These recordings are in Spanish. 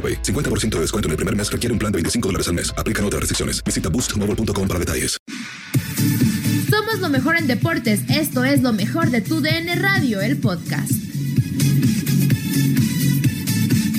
50% de descuento en el primer mes requiere un plan de 25 dólares al mes. Aplican otras restricciones. Visita boostmobile.com para detalles. Somos lo mejor en deportes. Esto es lo mejor de tu DN Radio, el podcast.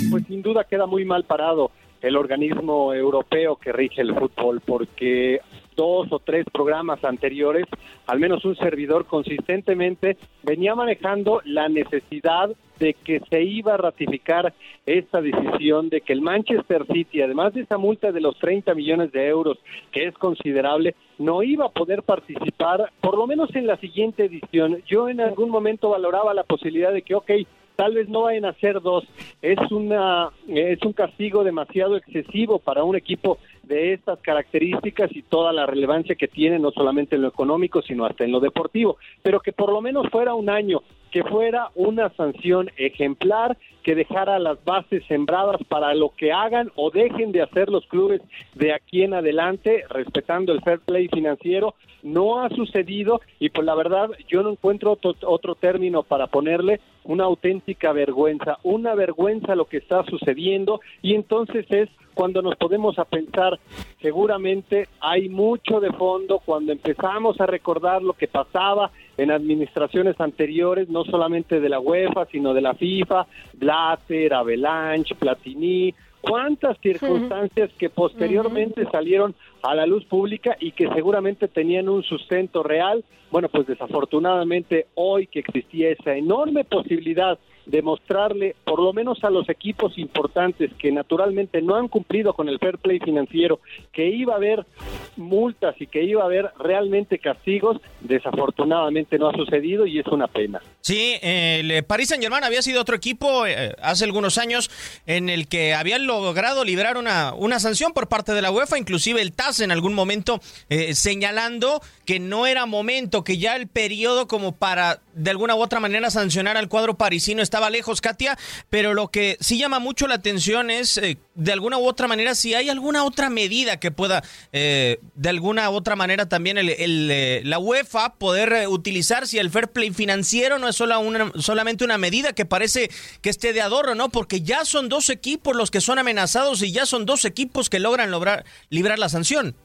Pues sin duda queda muy mal parado el organismo europeo que rige el fútbol porque dos o tres programas anteriores, al menos un servidor consistentemente venía manejando la necesidad de que se iba a ratificar esta decisión de que el Manchester City, además de esa multa de los 30 millones de euros, que es considerable, no iba a poder participar, por lo menos en la siguiente edición. Yo en algún momento valoraba la posibilidad de que, ok, tal vez no vayan a ser dos. Es una es un castigo demasiado excesivo para un equipo de estas características y toda la relevancia que tiene no solamente en lo económico, sino hasta en lo deportivo, pero que por lo menos fuera un año, que fuera una sanción ejemplar que dejara las bases sembradas para lo que hagan o dejen de hacer los clubes de aquí en adelante, respetando el fair play financiero. No ha sucedido y pues la verdad yo no encuentro otro, otro término para ponerle una auténtica vergüenza, una vergüenza lo que está sucediendo y entonces es cuando nos podemos a pensar, seguramente hay mucho de fondo cuando empezamos a recordar lo que pasaba en administraciones anteriores, no solamente de la UEFA, sino de la FIFA, Blatter, Avalanche, Platini, cuántas circunstancias que posteriormente salieron a la luz pública y que seguramente tenían un sustento real. Bueno, pues desafortunadamente hoy que existía esa enorme posibilidad de mostrarle, por lo menos a los equipos importantes que naturalmente no han cumplido con el fair play financiero, que iba a haber multas y que iba a haber realmente castigos, desafortunadamente no ha sucedido y es una pena. Sí, el Paris Saint Germain había sido otro equipo eh, hace algunos años en el que habían logrado librar una, una sanción por parte de la UEFA, inclusive el TAS en algún momento eh, señalando que no era momento, que ya el periodo como para de alguna u otra manera sancionar al cuadro parisino estaba lejos, Katia, pero lo que sí llama mucho la atención es, eh, de alguna u otra manera, si hay alguna otra medida que pueda, eh, de alguna u otra manera también eh, la UEFA poder utilizar, si el fair play financiero no es solo una, solamente una medida que parece que esté de adorno, ¿no? Porque ya son dos equipos los que son amenazados y ya son dos equipos que logran lograr librar la sanción.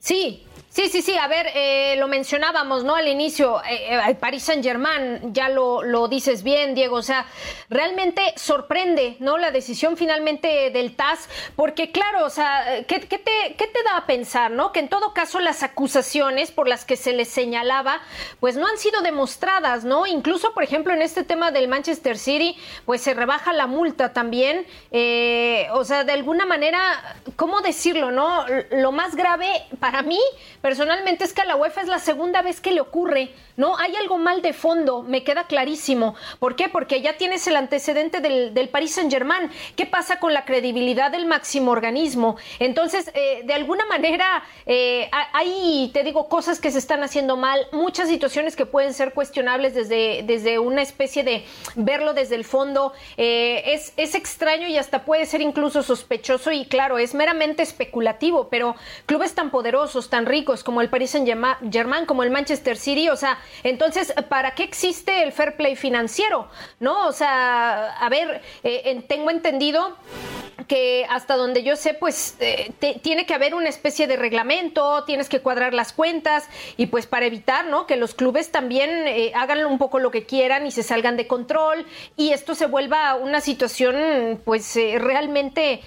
Sí, Sí, sí, sí, a ver, eh, lo mencionábamos, ¿no? Al inicio, eh, eh, el Paris Saint Germain, ya lo, lo dices bien, Diego, o sea, realmente sorprende, ¿no? La decisión finalmente del TAS, porque claro, o sea, ¿qué, te, ¿qué te da a pensar, ¿no? Que en todo caso las acusaciones por las que se les señalaba, pues no han sido demostradas, ¿no? Incluso, por ejemplo, en este tema del Manchester City, pues se rebaja la multa también, o sea, de alguna manera, ¿cómo decirlo, ¿no? Lo más grave para mí, personalmente es que a la UEFA es la segunda vez que le ocurre, ¿no? Hay algo mal de fondo, me queda clarísimo. ¿Por qué? Porque ya tienes el antecedente del, del Paris Saint-Germain. ¿Qué pasa con la credibilidad del máximo organismo? Entonces, eh, de alguna manera, eh, hay, te digo, cosas que se están haciendo mal, muchas situaciones que pueden ser cuestionables desde, desde una especie de verlo desde el fondo. Eh, es, es extraño y hasta puede ser incluso sospechoso y claro, es meramente especulativo, pero clubes tan poderosos, tan ricos, como el Paris Saint-Germain, como el Manchester City, o sea, entonces, ¿para qué existe el fair play financiero? ¿No? O sea, a ver, eh, tengo entendido que hasta donde yo sé, pues eh, tiene que haber una especie de reglamento, tienes que cuadrar las cuentas y pues para evitar, ¿no? Que los clubes también eh, hagan un poco lo que quieran y se salgan de control y esto se vuelva una situación pues eh, realmente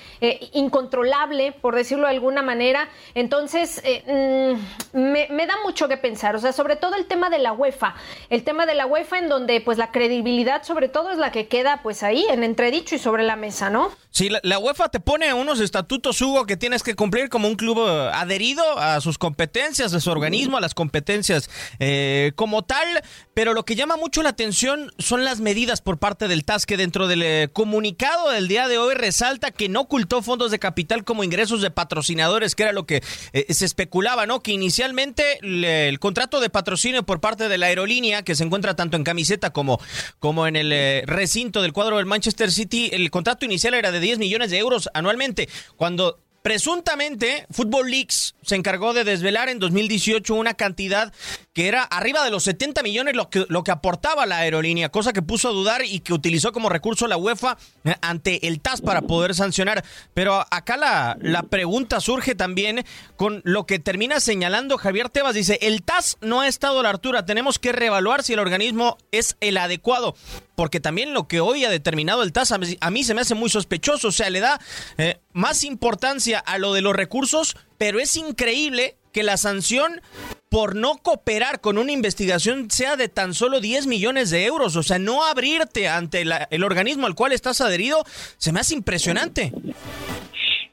incontrolable, por decirlo de alguna manera. Entonces, mm, me, me, da mucho que pensar, o sea, sobre todo el tema de la UEFA, el tema de la UEFA en donde pues la credibilidad sobre todo es la que queda pues ahí en entredicho y sobre la mesa, ¿no? Sí, la, UEFA te pone unos estatutos, Hugo, que tienes que cumplir como un club eh, adherido a sus competencias, a su organismo, a las competencias eh, como tal. Pero lo que llama mucho la atención son las medidas por parte del TAS, que dentro del eh, comunicado del día de hoy resalta que no ocultó fondos de capital como ingresos de patrocinadores, que era lo que se especulaba, ¿no? Que inicialmente el contrato de patrocinio por parte de la aerolínea, que se encuentra tanto en camiseta como, como en el recinto del cuadro del Manchester City, el contrato inicial era de 10 millones de euros anualmente, cuando Presuntamente, Football Leaks se encargó de desvelar en 2018 una cantidad que era arriba de los 70 millones lo que, lo que aportaba la aerolínea, cosa que puso a dudar y que utilizó como recurso la UEFA eh, ante el TAS para poder sancionar. Pero acá la, la pregunta surge también con lo que termina señalando Javier Tebas. Dice, el TAS no ha estado a la altura, tenemos que reevaluar si el organismo es el adecuado porque también lo que hoy ha determinado el TAS a mí, se me hace muy sospechoso, o sea, le da eh, más importancia a lo de los recursos, pero es increíble que la sanción por no cooperar con una investigación sea de tan solo 10 millones de euros, o sea, no abrirte ante el organismo al cual estás adherido, se me hace impresionante.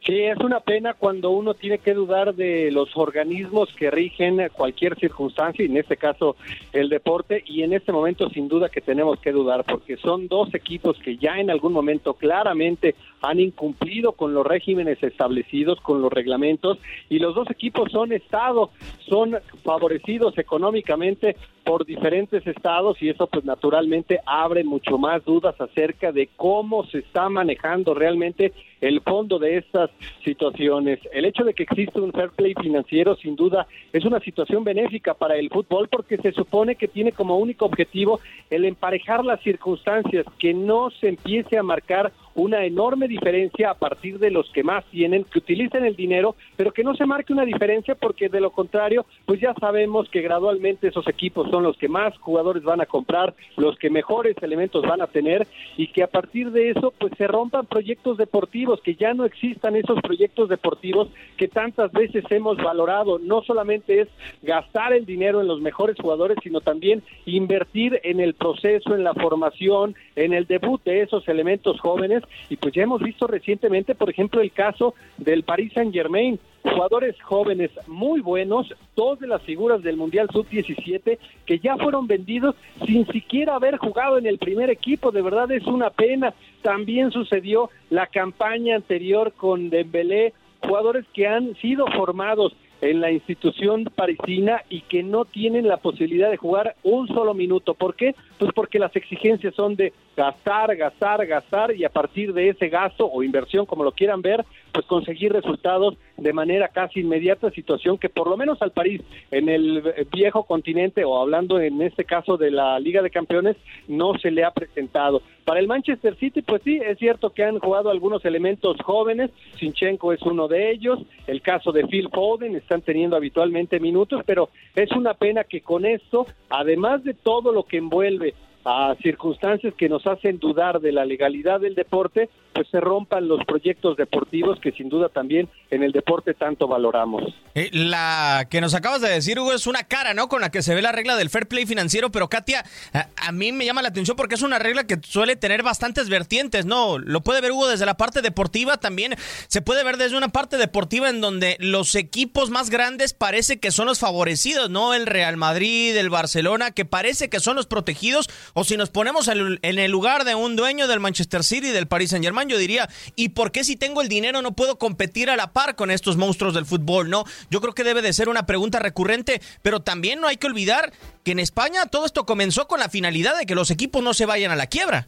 Sí, es una pena cuando uno tiene que dudar de los organismos que rigen cualquier circunstancia, y en este caso el deporte, y en este momento sin duda que tenemos que dudar, porque son dos equipos que ya en algún momento claramente han incumplido con los regímenes establecidos, con los reglamentos, y los dos equipos son estados, son favorecidos económicamente por diferentes estados, y eso pues naturalmente abre mucho más dudas acerca de cómo se está manejando realmente el fondo de estas situaciones. El hecho de que existe un fair play financiero, sin duda, es una situación benéfica para el fútbol porque se supone que tiene como único objetivo el emparejar las circunstancias, que no se empiece a marcar una enorme diferencia a partir de los que más tienen, que utilicen el dinero, pero que no se marque una diferencia porque de lo contrario, pues ya sabemos que gradualmente esos equipos son los que más jugadores van a comprar, los que mejores elementos van a tener y que a partir de eso pues se rompan proyectos deportivos, que ya no existan esos proyectos deportivos que tantas veces hemos valorado. No solamente es gastar el dinero en los mejores jugadores, sino también invertir en el proceso, en la formación, en el debut de esos elementos jóvenes. Y pues ya hemos visto recientemente, por ejemplo, el caso del Paris Saint Germain, jugadores jóvenes muy buenos, dos de las figuras del Mundial Sub-17 que ya fueron vendidos sin siquiera haber jugado en el primer equipo, de verdad es una pena. También sucedió la campaña anterior con Dembélé, jugadores que han sido formados en la institución parisina y que no tienen la posibilidad de jugar un solo minuto. ¿Por qué? Pues porque las exigencias son de gastar, gastar, gastar y a partir de ese gasto o inversión, como lo quieran ver, pues conseguir resultados de manera casi inmediata, situación que por lo menos al París en el viejo continente o hablando en este caso de la Liga de Campeones no se le ha presentado. Para el Manchester City, pues sí, es cierto que han jugado algunos elementos jóvenes, Sinchenko es uno de ellos, el caso de Phil Foden está están teniendo habitualmente minutos, pero es una pena que con esto, además de todo lo que envuelve a circunstancias que nos hacen dudar de la legalidad del deporte, pues se rompan los proyectos deportivos que sin duda también en el deporte tanto valoramos. Eh, la que nos acabas de decir, Hugo, es una cara, ¿no? Con la que se ve la regla del fair play financiero, pero Katia, a, mí me llama la atención porque es una regla que suele tener bastantes vertientes, ¿no? Lo puede ver Hugo desde la parte deportiva, también se puede ver desde una parte deportiva en donde los equipos más grandes parece que son los favorecidos, ¿no? El Real Madrid, el Barcelona, que parece que son los protegidos, o si nos ponemos en el lugar de un dueño del Manchester City y del Paris Saint Germain, yo diría, ¿y por qué si tengo el dinero no puedo competir a la par con estos monstruos del fútbol, no? Yo creo que debe de ser una pregunta recurrente, pero también no hay que olvidar que en España todo esto comenzó con la finalidad de que los equipos no se vayan a la quiebra.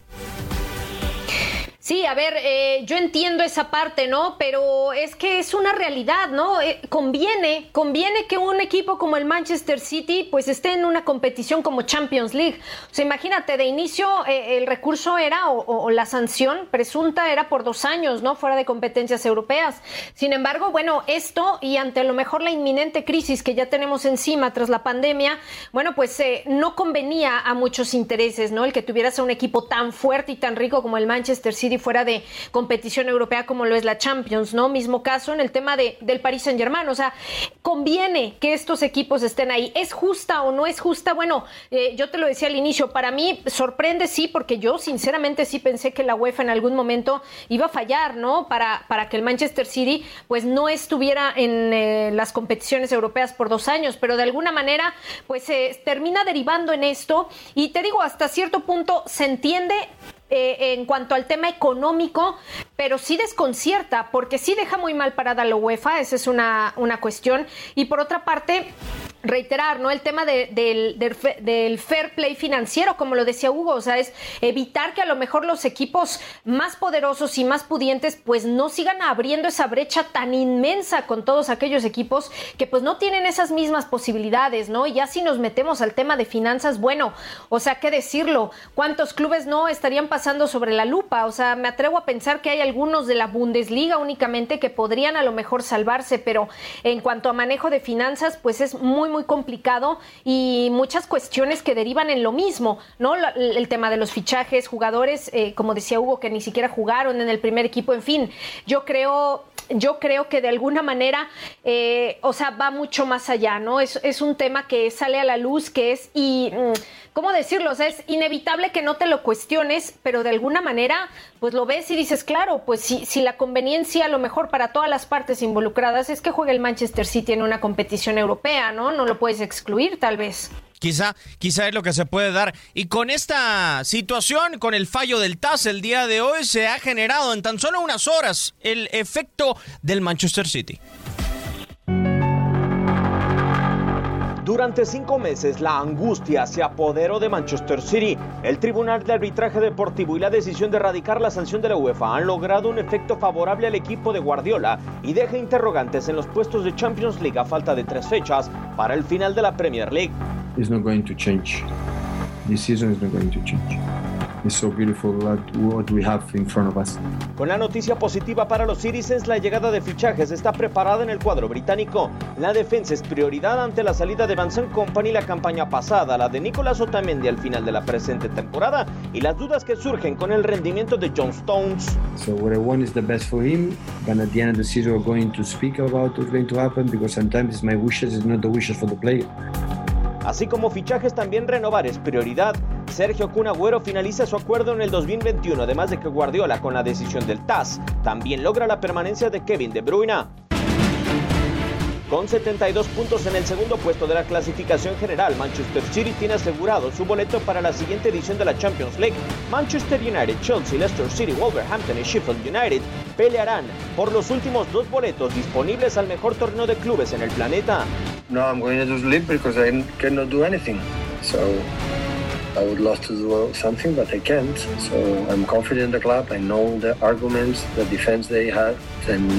Sí, a ver, eh, yo entiendo esa parte, ¿no? Pero es que es una realidad, ¿no? Eh, conviene, conviene que un equipo como el Manchester City pues esté en una competición como Champions League. O sea, imagínate, de inicio eh, el recurso era, o, la sanción presunta era por dos años, ¿no? Fuera de competencias europeas. Sin embargo, bueno, esto y ante lo mejor la inminente crisis que ya tenemos encima tras la pandemia, bueno, pues no convenía a muchos intereses, ¿no? El que tuvieras a un equipo tan fuerte y tan rico como el Manchester City fuera de competición europea como lo es la Champions, ¿no? Mismo caso en el tema de, del Paris Saint Germain, o sea, conviene que estos equipos estén ahí. ¿Es justa o no es justa? Bueno, eh, yo te lo decía al inicio, para mí sorprende sí, porque yo sinceramente sí pensé que la UEFA en algún momento iba a fallar, ¿no? Para, para que el Manchester City pues no estuviera en eh, las competiciones europeas por dos años, pero de alguna manera pues se termina derivando en esto y te digo, hasta cierto punto se entiende eh, en cuanto al tema económico, pero sí desconcierta, porque sí deja muy mal parada la UEFA, esa es una, una cuestión. Y por otra parte, reiterar, ¿no? El tema del, fair play financiero, como lo decía Hugo, o sea, es evitar que a lo mejor los equipos más poderosos y más pudientes pues no sigan abriendo esa brecha tan inmensa con todos aquellos equipos que pues no tienen esas mismas posibilidades, ¿no? Y ya si nos metemos al tema de finanzas, bueno, o sea, ¿qué decirlo? ¿Cuántos clubes no estarían pasando sobre la lupa? O sea, me atrevo a pensar que hay algunos de la Bundesliga únicamente que podrían a lo mejor salvarse, pero en cuanto a manejo de finanzas, pues es muy muy, complicado y muchas cuestiones que derivan en lo mismo, ¿no? El tema de los fichajes, jugadores, eh, como decía Hugo, que ni siquiera jugaron en el primer equipo, en fin, yo creo yo creo que de alguna manera, eh, o sea, va mucho más allá, ¿no? Es, es, un tema que sale a la luz, que es, y, mm, ¿cómo decirlo? O sea, es inevitable que no te lo cuestiones, pero de alguna manera, pues lo ves y dices, claro, pues si, si la conveniencia, a lo mejor para todas las partes involucradas, es que juegue el Manchester City en una competición europea, ¿no? No lo puedes excluir, tal vez. Quizá, quizá es lo que se puede dar. Y con esta situación, con el fallo del TAS el día de hoy, se ha generado en tan solo unas horas el efecto del Manchester City. Durante cinco meses, la angustia se apoderó de Manchester City. El Tribunal de Arbitraje Deportivo y la decisión de erradicar la sanción de la UEFA han logrado un efecto favorable al equipo de Guardiola y deja interrogantes en los puestos de Champions League a falta de tres fechas para el final de la Premier League. It's not going to change. Is not going to change. Con la noticia positiva para los Citizens, la llegada de fichajes está preparada en el cuadro británico. La defensa es prioridad ante la salida de Vincent Company la campaña pasada, la de Nicolás Otamendi al final de la presente temporada y las dudas que surgen con el rendimiento de John Stones. So what I want is the best for him, but at the end of the season we're going to speak about what's going to happen because sometimes it's my wishes, it's not the wishes for the player. Así como fichajes también renovar es prioridad. Sergio Cunagüero finaliza su acuerdo en el 2021, además de que Guardiola con la decisión del TAS también logra la permanencia de Kevin De Bruyne. Con 72 puntos en el segundo puesto de la clasificación general, Manchester City tiene asegurado su boleto para la siguiente edición de la Champions League. Manchester United, Chelsea, Leicester City, Wolverhampton y Sheffield United pelearán por los últimos dos boletos disponibles al mejor torneo de clubes en el planeta. No, I'm going to sleep because I cannot do anything. So I would love to do something, but I can't. So I'm confident in the club. I know the arguments, the defense they had, and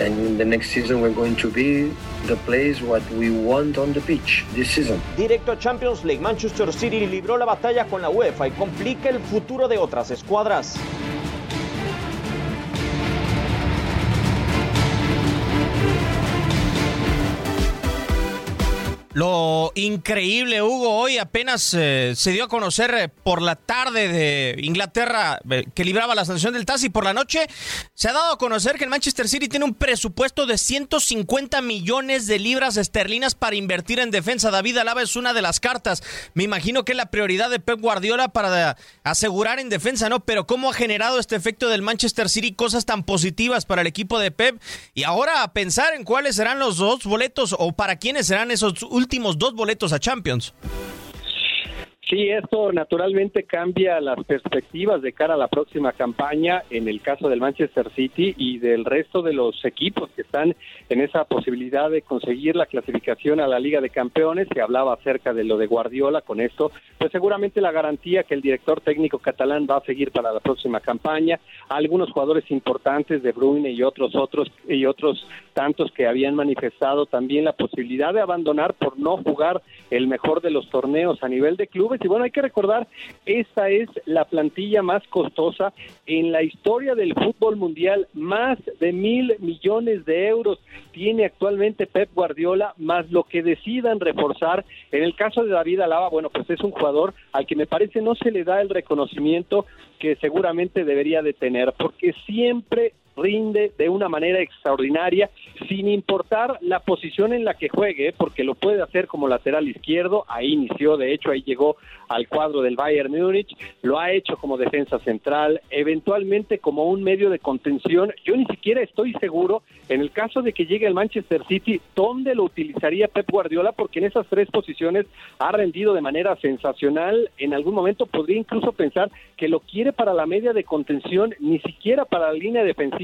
and the next season we're going to be the place what we want on the pitch this season. Directo Champions League, Manchester City libró la batalla con la UEFA y complica el futuro de otras escuadras. Lo increíble, Hugo, hoy apenas eh, se dio a conocer eh, por la tarde de Inglaterra eh, que libraba la sanción del TAS y por la noche se ha dado a conocer que el Manchester City tiene un presupuesto de 150 millones de libras esterlinas para invertir en defensa. David Alaba es una de las cartas. Me imagino que es la prioridad de Pep Guardiola para asegurar en defensa, ¿no? Pero ¿cómo ha generado este efecto del Manchester City cosas tan positivas para el equipo de Pep? Y ahora a pensar en cuáles serán los dos boletos o para quiénes serán esos últimos dos boletos a Champions. Sí, esto naturalmente cambia las perspectivas de cara a la próxima campaña en el caso del Manchester City y del resto de los equipos que están en esa posibilidad de conseguir la clasificación a la Liga de Campeones. Se hablaba acerca de lo de Guardiola con esto, pues seguramente la garantía que el director técnico catalán va a seguir para la próxima campaña. Algunos jugadores importantes de Bruyne y otros otros y otros tantos que habían manifestado también la posibilidad de abandonar por no jugar el mejor de los torneos a nivel de clubes y bueno, hay que recordar, esta es la plantilla más costosa en la historia del fútbol mundial. Más de mil millones de euros tiene actualmente Pep Guardiola, más lo que decidan reforzar. En el caso de David Alaba, bueno, pues es un jugador al que me parece no se le da el reconocimiento que seguramente debería de tener, porque siempre rinde de una manera extraordinaria, sin importar la posición en la que juegue, porque lo puede hacer como lateral izquierdo, ahí inició, de hecho, ahí llegó al cuadro del Bayern Múnich, lo ha hecho como defensa central, eventualmente como un medio de contención. Yo ni siquiera estoy seguro, en el caso de que llegue al Manchester City, dónde lo utilizaría Pep Guardiola, porque en esas tres posiciones ha rendido de manera sensacional. En algún momento podría incluso pensar que lo quiere para la media de contención, ni siquiera para la línea defensiva.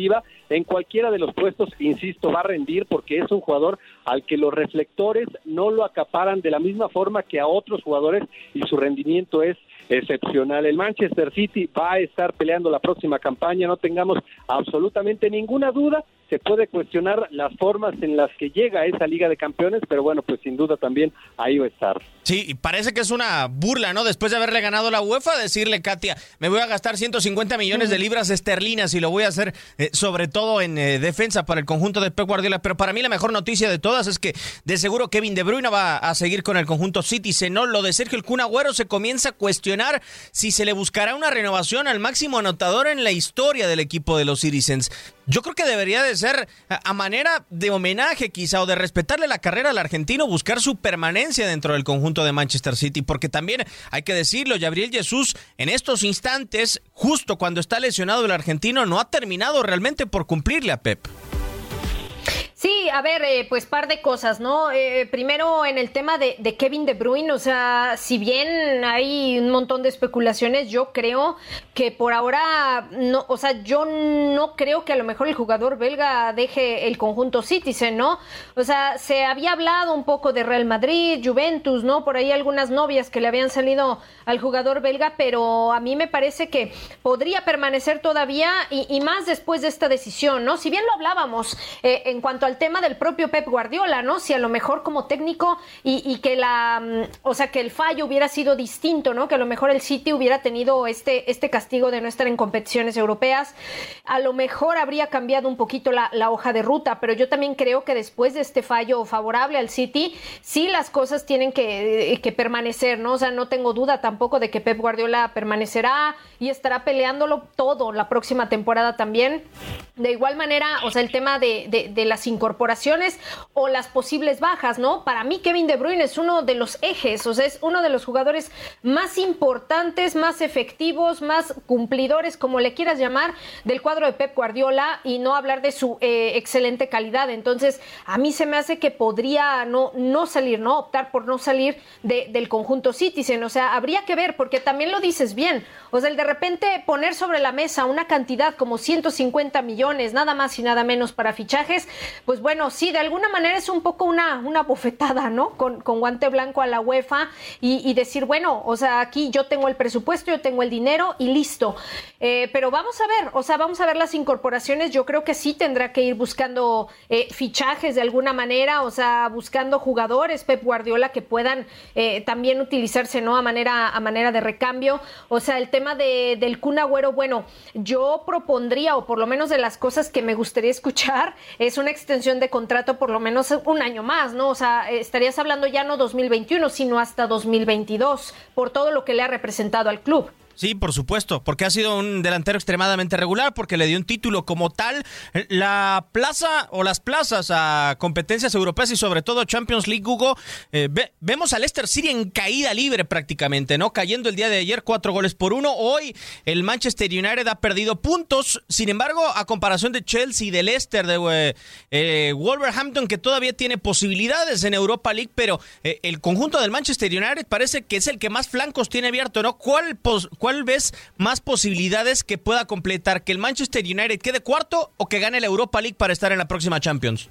En cualquiera de los puestos, insisto, va a rendir porque es un jugador al que los reflectores no lo acaparan de la misma forma que a otros jugadores y su rendimiento es excepcional. El Manchester City va a estar peleando la próxima campaña, no tengamos absolutamente ninguna duda. Se puede cuestionar las formas en las que llega a esa Liga de Campeones, pero bueno, pues sin duda también ahí va a estar. Sí, y parece que es una burla, ¿no? Después de haberle ganado la UEFA, decirle, Katia, me voy a gastar 150 millones de libras esterlinas y lo voy a hacer eh, sobre todo en eh, defensa para el conjunto de Pep Guardiola. Pero para mí la mejor noticia de todas es que de seguro Kevin De Bruyne va a seguir con el conjunto City. no, lo de Sergio el Kun Agüero se comienza a cuestionar si se le buscará una renovación al máximo anotador en la historia del equipo de los Citizens. Yo creo que debería de ser a manera de homenaje quizá o de respetarle la carrera al argentino, buscar su permanencia dentro del conjunto de Manchester City, porque también hay que decirlo, Gabriel Jesús en estos instantes, justo cuando está lesionado el argentino, no ha terminado realmente por cumplirle a Pep. Sí, a ver, eh, pues par de cosas, ¿no? Eh, primero en el tema de, Kevin De Bruyne, o sea, si bien hay un montón de especulaciones, yo creo que por ahora, no, o sea, yo no creo que a lo mejor el jugador belga deje el conjunto Citizen, ¿no? O sea, se había hablado un poco de Real Madrid, Juventus, ¿no? Por ahí algunas novias que le habían salido al jugador belga, pero a mí me parece que podría permanecer todavía y, más después de esta decisión, ¿no? Si bien lo hablábamos eh, en cuanto al tema del propio Pep Guardiola, ¿no? Si a lo mejor como técnico y, que la, mm, o sea, que el fallo hubiera sido distinto, ¿no? Que a lo mejor el City hubiera tenido este, este castigo de no estar en competiciones europeas, a lo mejor habría cambiado un poquito la, hoja de ruta, pero yo también creo que después de este fallo favorable al City, sí las cosas tienen que, que permanecer, ¿no? O sea, no tengo duda tampoco de que Pep Guardiola permanecerá y estará peleándolo todo la próxima temporada también. De igual manera, o sea, el tema de, de, de las incorporaciones o las posibles bajas, ¿no? Para mí Kevin De Bruyne es uno de los ejes, o sea, es uno de los jugadores más importantes, más efectivos, más cumplidores, como le quieras llamar, del cuadro de Pep Guardiola y no hablar de su eh, excelente calidad. Entonces, a mí se me hace que podría no, no salir, ¿no? Optar por no salir del conjunto Citizen, o sea, habría que ver, porque también lo dices bien, o sea, el de repente poner sobre la mesa una cantidad como 150 millones, nada más y nada menos para fichajes, pues bueno, sí, de alguna manera es un poco una, una bofetada, ¿no? Con, con guante blanco a la UEFA y, decir, bueno, o sea, aquí yo tengo el presupuesto, yo tengo el dinero y listo. Eh, pero vamos a ver, o sea, vamos a ver las incorporaciones. Yo creo que sí tendrá que ir buscando eh, fichajes de alguna manera, o sea, buscando jugadores, Pep Guardiola, que puedan eh, también utilizarse, ¿no? A manera, a manera de recambio. O sea, el tema de, del Kun Agüero, bueno, yo propondría, o por lo menos de las cosas que me gustaría escuchar, es una extensión de contrato por lo menos un año más, ¿no? O sea, estarías hablando ya no 2021, sino hasta 2022, por todo lo que le ha representado al club. Sí, por supuesto, porque ha sido un delantero extremadamente regular, porque le dio un título como tal. La plaza o las plazas a competencias europeas y sobre todo Champions League, Hugo, eh, vemos al Leicester City en caída libre prácticamente, ¿no? Cayendo el día de ayer cuatro goles por uno. Hoy el Manchester United ha perdido puntos. Sin embargo, a comparación de Chelsea y de Leicester, de eh, eh, Wolverhampton, que todavía tiene posibilidades en Europa League, pero el conjunto del Manchester United parece que es el que más flancos tiene abierto, ¿no? ¿Cuál, cuál ¿cuál ves más posibilidades que pueda completar que el Manchester United quede cuarto o que gane la Europa League para estar en la próxima Champions?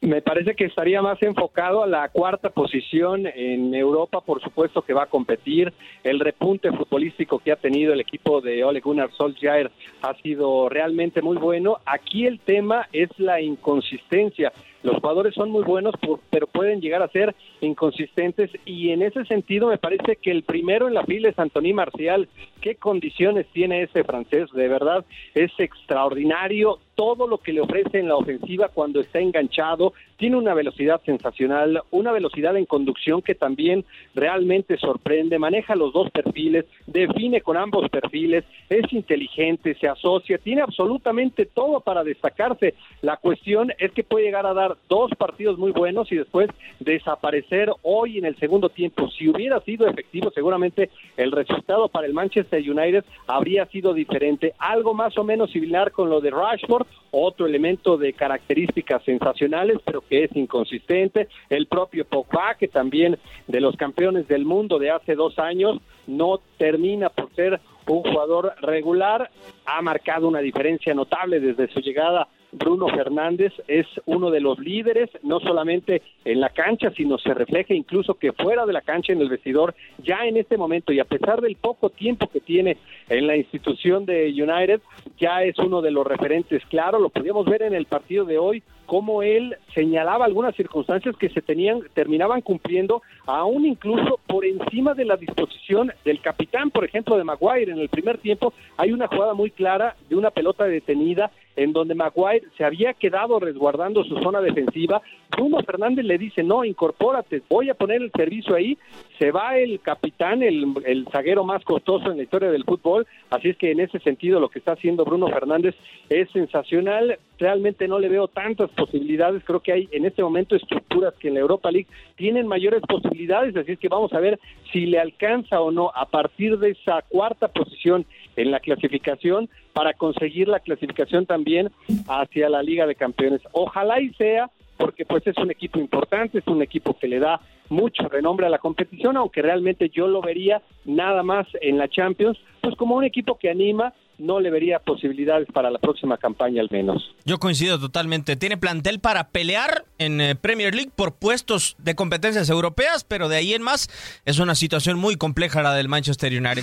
Me parece que estaría más enfocado a la cuarta posición en Europa, por supuesto que va a competir. El repunte futbolístico que ha tenido el equipo de Ole Gunnar Solskjaer ha sido realmente muy bueno. Aquí el tema es la inconsistencia. Los jugadores son muy buenos, pero pueden llegar a ser inconsistentes y en ese sentido me parece que el primero en la fila es Anthony Marcial. ¿Qué condiciones tiene ese francés? De verdad, es extraordinario todo lo que le ofrece en la ofensiva cuando está enganchado, tiene una velocidad sensacional, una velocidad en conducción que también realmente sorprende, maneja los dos perfiles, define con ambos perfiles, es inteligente, se asocia, tiene absolutamente todo para destacarse. La cuestión es que puede llegar a dar dos partidos muy buenos y después desaparecer hoy en el segundo tiempo. Si hubiera sido efectivo, seguramente el resultado para el Manchester United habría sido diferente, algo más o menos similar con lo de Rashford, otro elemento de características sensacionales, pero que es inconsistente. El propio Pogba, que también de los campeones del mundo de hace dos años, no termina por ser un jugador regular, ha marcado una diferencia notable desde su llegada Bruno Fernández es uno de los líderes, no solamente en la cancha, sino se refleja incluso que fuera de la cancha en el vestidor, ya en este momento y a pesar del poco tiempo que tiene en la institución de United, ya es uno de los referentes claro, lo podíamos ver en el partido de hoy, cómo él señalaba algunas circunstancias que se tenían, terminaban cumpliendo, aún incluso por encima de la disposición del capitán, por ejemplo, de Maguire. En el primer tiempo hay una jugada muy clara de una pelota detenida en donde Maguire se había quedado resguardando su zona defensiva. Bruno Fernández le dice, no, incorpórate, voy a poner el servicio ahí. Se va el capitán, el, el zaguero más costoso en la historia del fútbol. Así es que en ese sentido lo que está haciendo Bruno Fernández es sensacional. Realmente no le veo tantas posibilidades. Creo que hay en este momento estructuras que en la Europa League tienen mayores posibilidades. Así es que vamos a ver si le alcanza o no a partir de esa cuarta posición en la clasificación para conseguir la clasificación también hacia la Liga de Campeones. Ojalá y sea porque pues es un equipo importante, es un equipo que le da mucho renombre a la competición, aunque realmente yo lo vería nada más en la Champions, pues como un equipo que anima, no le vería posibilidades para la próxima campaña al menos. Yo coincido totalmente. Tiene plantel para pelear en eh, Premier League por puestos de competencias europeas, pero de ahí en más es una situación muy compleja la del Manchester United.